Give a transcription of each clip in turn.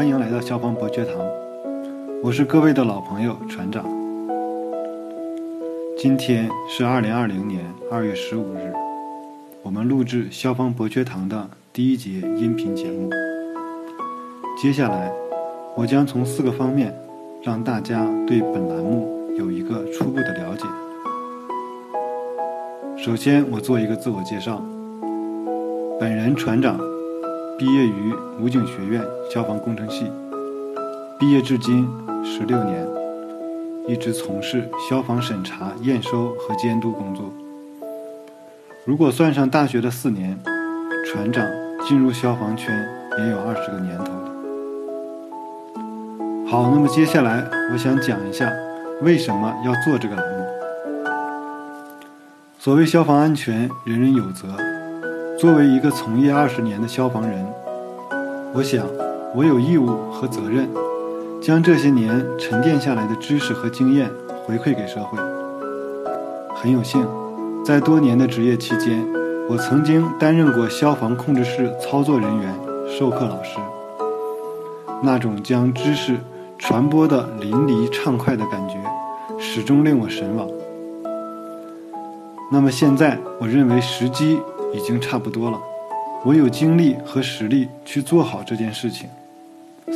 欢迎来到消防博学堂，我是各位的老朋友船长。今天是二零二零年二月十五日，我们录制消防博学堂的第一节音频节目。接下来，我将从四个方面让大家对本栏目有一个初步的了解。首先，我做一个自我介绍，本人船长。毕业于武警学院消防工程系，毕业至今十六年，一直从事消防审查、验收和监督工作。如果算上大学的四年，船长进入消防圈也有二十个年头了。好，那么接下来我想讲一下为什么要做这个栏目。所谓消防安全，人人有责。作为一个从业二十年的消防人，我想我有义务和责任，将这些年沉淀下来的知识和经验回馈给社会。很有幸，在多年的职业期间，我曾经担任过消防控制室操作人员、授课老师。那种将知识传播的淋漓畅快的感觉，始终令我神往。那么现在，我认为时机。已经差不多了，我有精力和实力去做好这件事情，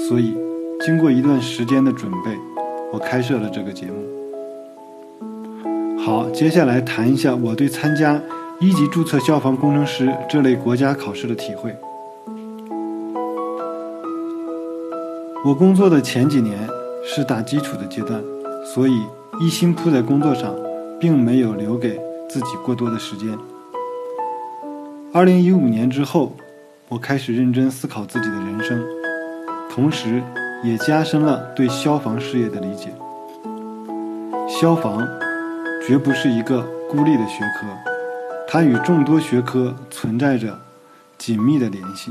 所以经过一段时间的准备，我开设了这个节目。好，接下来谈一下我对参加一级注册消防工程师这类国家考试的体会。我工作的前几年是打基础的阶段，所以一心扑在工作上，并没有留给自己过多的时间。二零一五年之后，我开始认真思考自己的人生，同时也加深了对消防事业的理解。消防绝不是一个孤立的学科，它与众多学科存在着紧密的联系。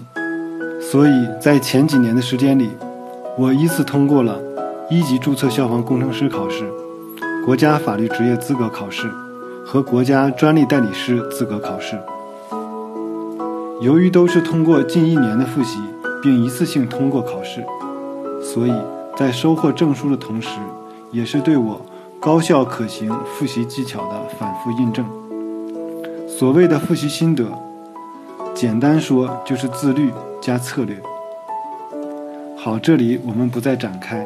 所以在前几年的时间里，我依次通过了一级注册消防工程师考试、国家法律职业资格考试和国家专利代理师资格考试。由于都是通过近一年的复习，并一次性通过考试，所以在收获证书的同时，也是对我高效可行复习技巧的反复印证。所谓的复习心得，简单说就是自律加策略。好，这里我们不再展开，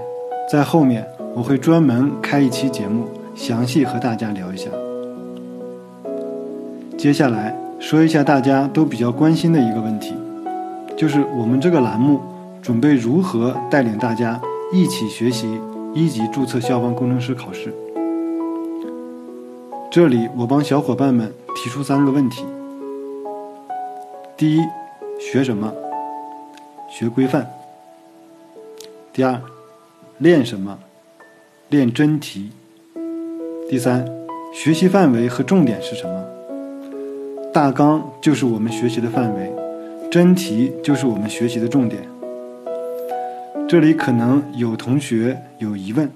在后面我会专门开一期节目，详细和大家聊一下。接下来。说一下大家都比较关心的一个问题，就是我们这个栏目准备如何带领大家一起学习一级注册消防工程师考试。这里我帮小伙伴们提出三个问题：第一，学什么？学规范。第二，练什么？练真题。第三，学习范围和重点是什么？大纲就是我们学习的范围，真题就是我们学习的重点。这里可能有同学有疑问：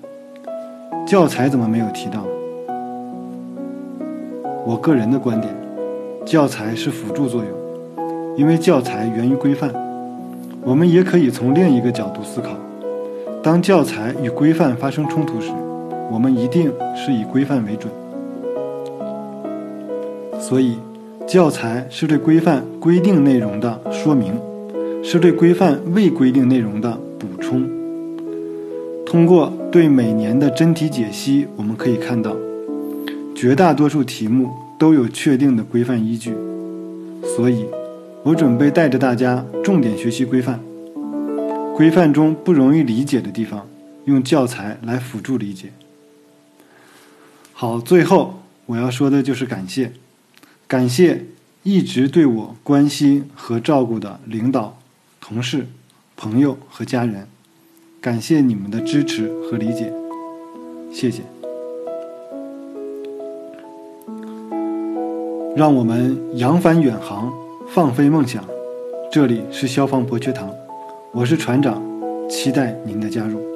教材怎么没有提到？我个人的观点，教材是辅助作用，因为教材源于规范。我们也可以从另一个角度思考：当教材与规范发生冲突时，我们一定是以规范为准。所以。教材是对规范规定内容的说明，是对规范未规定内容的补充。通过对每年的真题解析，我们可以看到，绝大多数题目都有确定的规范依据。所以，我准备带着大家重点学习规范，规范中不容易理解的地方，用教材来辅助理解。好，最后我要说的就是感谢。感谢一直对我关心和照顾的领导、同事、朋友和家人，感谢你们的支持和理解，谢谢。让我们扬帆远航，放飞梦想。这里是消防博学堂，我是船长，期待您的加入。